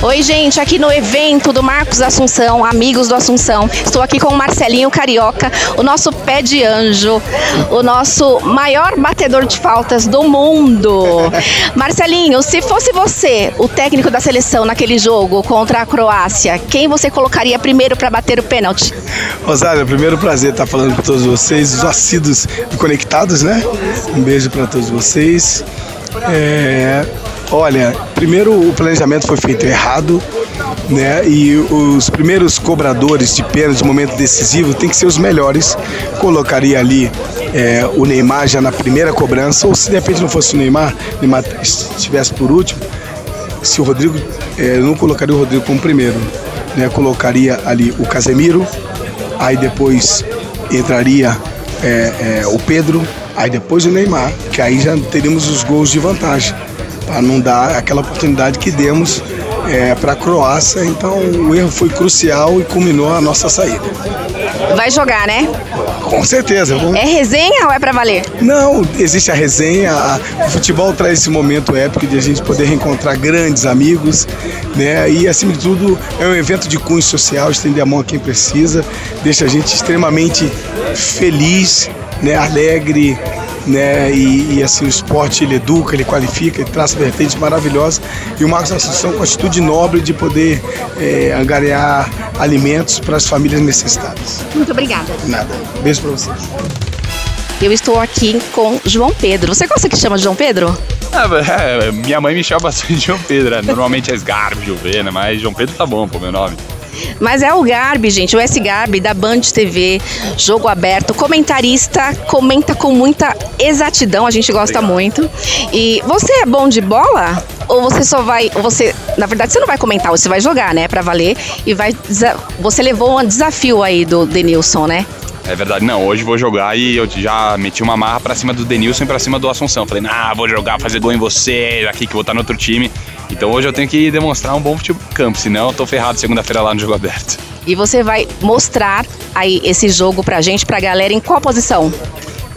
Oi, gente, aqui no evento do Marcos Assunção, amigos do Assunção. Estou aqui com o Marcelinho Carioca, o nosso pé de anjo, o nosso maior batedor de faltas do mundo. Marcelinho, se fosse você, o técnico da seleção naquele jogo contra a Croácia, quem você colocaria primeiro para bater o pênalti? Rosário, primeiro prazer estar falando com todos vocês, os assíduos e conectados, né? Um beijo para todos vocês. É, olha, primeiro o planejamento foi feito errado, né? E os primeiros cobradores de pênalti de momento decisivo tem que ser os melhores. Colocaria ali é, o Neymar já na primeira cobrança, ou se de repente não fosse o Neymar, o Neymar estivesse por último, se o Rodrigo, é, não colocaria o Rodrigo como primeiro, né? Colocaria ali o Casemiro, aí depois entraria é, o Pedro, aí depois o Neymar, que aí já teríamos os gols de vantagem, para não dar aquela oportunidade que demos é, para a Croácia. Então o erro foi crucial e culminou a nossa saída. Vai jogar, né? Com certeza. É resenha ou é para valer? Não, existe a resenha. O futebol traz esse momento épico de a gente poder reencontrar grandes amigos, né? E acima de tudo é um evento de cunho social, estender a mão a quem precisa, deixa a gente extremamente feliz, né? Alegre, né? E, e, assim o esporte ele educa, ele qualifica, ele traça vertentes maravilhosas e o Marcos Assunção com a atitude nobre de poder é, angariar alimentos para as famílias necessitadas. Muito obrigada. Nada. Beijo para vocês. Eu estou aqui com João Pedro. Você gosta que chama de João Pedro? É, é, minha mãe me chama bastante de João Pedro, né? Normalmente é Sgarbi, Juvena, mas João Pedro tá bom, pô, meu nome. Mas é o Garbi, gente, o S Garbi da Band TV, jogo aberto, comentarista, comenta com muita exatidão, a gente gosta Obrigado. muito. E você é bom de bola? Ou você só vai, você, na verdade, você não vai comentar, você vai jogar, né, para valer e vai você levou um desafio aí do Denilson, né? É verdade, não. Hoje vou jogar e eu já meti uma marra pra cima do Denilson e pra cima do Assunção. Falei, ah, vou jogar, fazer gol em você, aqui que vou estar no outro time. Então hoje eu tenho que demonstrar um bom futebol campo, senão eu tô ferrado segunda-feira lá no jogo aberto. E você vai mostrar aí esse jogo pra gente, pra galera, em qual posição?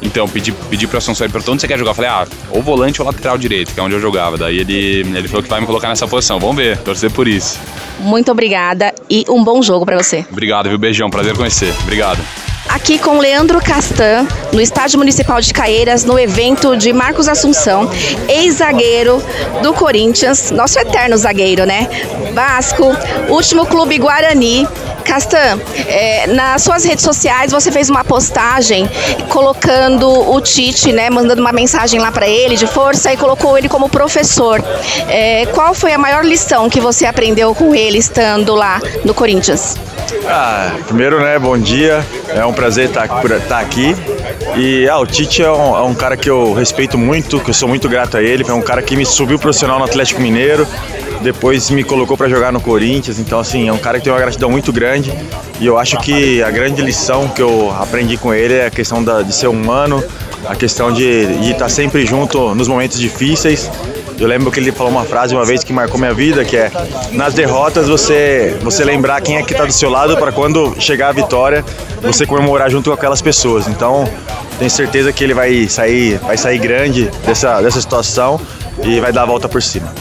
Então, pedi, pedi pro Assunção, ele perguntou onde você quer jogar. Eu falei, ah, ou volante ou lateral direito, que é onde eu jogava. Daí ele, ele falou que vai me colocar nessa posição. Vamos ver, torcer por isso. Muito obrigada e um bom jogo para você. Obrigado, viu? Beijão, prazer conhecer. Obrigado aqui com Leandro Castan, no Estádio Municipal de Caeiras, no evento de Marcos Assunção, ex-zagueiro do Corinthians, nosso eterno zagueiro, né? Vasco, último clube Guarani. Castan, é, nas suas redes sociais você fez uma postagem colocando o Tite, né, mandando uma mensagem lá para ele de força e colocou ele como professor. É, qual foi a maior lição que você aprendeu com ele estando lá no Corinthians? Ah, primeiro, né, bom dia. É um prazer estar, por, estar aqui. E ah, o Tite é um, é um, cara que eu respeito muito, que eu sou muito grato a ele. É um cara que me subiu profissional no Atlético Mineiro, depois me colocou para jogar no Corinthians. Então, assim, é um cara que tem uma gratidão muito grande. E eu acho que a grande lição que eu aprendi com ele é a questão da, de ser humano, a questão de, de estar sempre junto nos momentos difíceis eu lembro que ele falou uma frase uma vez que marcou minha vida, que é nas derrotas você você lembrar quem é que está do seu lado para quando chegar a vitória você comemorar junto com aquelas pessoas. Então tenho certeza que ele vai sair vai sair grande dessa dessa situação e vai dar a volta por cima.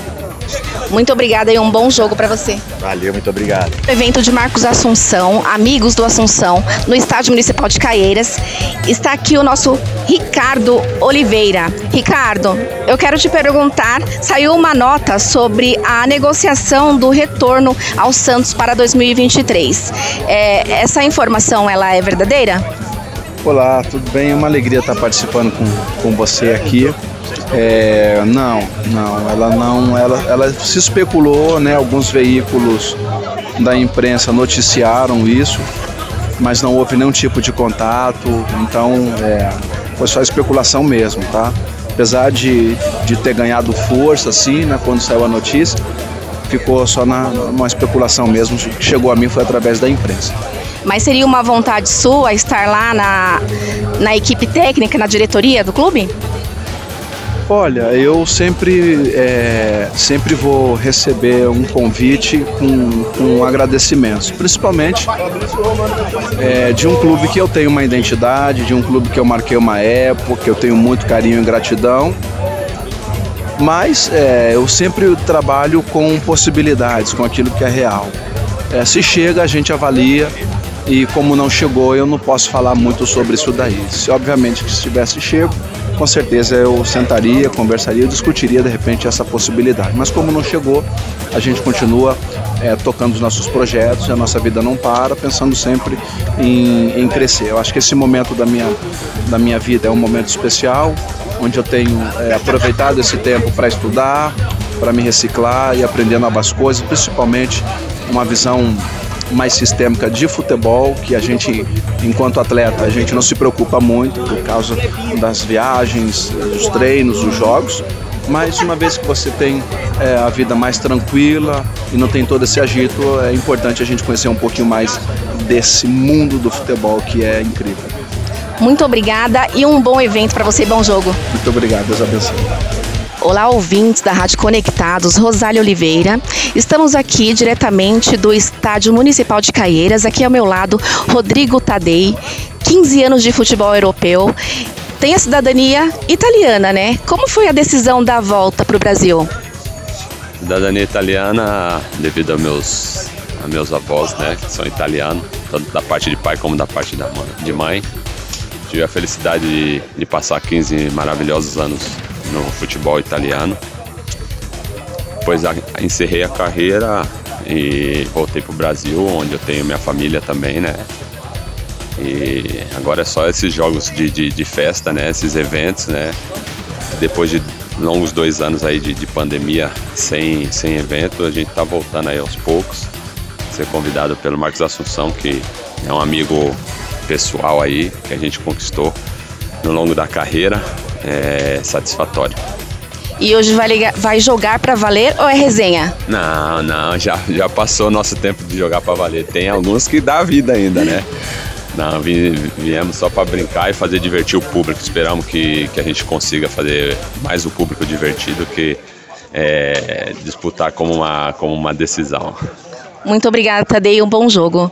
Muito obrigada e um bom jogo para você. Valeu, muito obrigado. Evento de Marcos Assunção, amigos do Assunção, no Estádio Municipal de Caieiras. Está aqui o nosso Ricardo Oliveira. Ricardo, eu quero te perguntar, saiu uma nota sobre a negociação do retorno ao Santos para 2023. É, essa informação ela é verdadeira? Olá, tudo bem? É uma alegria estar participando com, com você aqui. É, não, não, ela não, ela, ela se especulou, né? Alguns veículos da imprensa noticiaram isso, mas não houve nenhum tipo de contato, então é, foi só especulação mesmo, tá? Apesar de, de ter ganhado força, assim, né, quando saiu a notícia, ficou só na uma especulação mesmo, chegou a mim foi através da imprensa. Mas seria uma vontade sua estar lá na, na equipe técnica, na diretoria do clube? Olha, eu sempre, é, sempre vou receber um convite com, com agradecimentos, principalmente é, de um clube que eu tenho uma identidade, de um clube que eu marquei uma época, que eu tenho muito carinho e gratidão. Mas é, eu sempre trabalho com possibilidades, com aquilo que é real. É, se chega, a gente avalia e como não chegou, eu não posso falar muito sobre isso daí. Se obviamente que se tivesse chego, com certeza eu sentaria, conversaria, discutiria de repente essa possibilidade. Mas como não chegou, a gente continua é, tocando os nossos projetos, a nossa vida não para, pensando sempre em, em crescer. Eu acho que esse momento da minha, da minha vida é um momento especial, onde eu tenho é, aproveitado esse tempo para estudar, para me reciclar e aprender novas coisas, principalmente uma visão mais sistêmica de futebol, que a gente, enquanto atleta, a gente não se preocupa muito por causa das viagens, dos treinos, dos jogos. Mas uma vez que você tem é, a vida mais tranquila e não tem todo esse agito, é importante a gente conhecer um pouquinho mais desse mundo do futebol que é incrível. Muito obrigada e um bom evento para você, bom jogo. Muito obrigado, Deus abençoe. Olá, ouvintes da Rádio Conectados, Rosália Oliveira. Estamos aqui diretamente do Estádio Municipal de Caieiras. Aqui ao meu lado, Rodrigo Tadei, 15 anos de futebol europeu. Tem a cidadania italiana, né? Como foi a decisão da volta para o Brasil? Cidadania italiana devido a meus, a meus avós, né? Que são italianos, tanto da parte de pai como da parte da mãe, de mãe. Tive a felicidade de, de passar 15 maravilhosos anos no futebol italiano. Depois encerrei a carreira e voltei para o Brasil, onde eu tenho minha família também, né? E agora é só esses jogos de, de, de festa, né? Esses eventos, né? Depois de longos dois anos aí de, de pandemia sem, sem evento, a gente tá voltando aí aos poucos. Ser convidado pelo Marcos Assunção, que é um amigo pessoal aí que a gente conquistou no longo da carreira é, satisfatório. E hoje vai, ligar, vai jogar para valer ou é resenha? Não, não, já, já passou o nosso tempo de jogar para valer. Tem alguns que dá vida ainda, né? Não, viemos só para brincar e fazer divertir o público. Esperamos que, que a gente consiga fazer mais o público divertido que é, disputar como uma, como uma decisão. Muito obrigada, Tadei. Um bom jogo.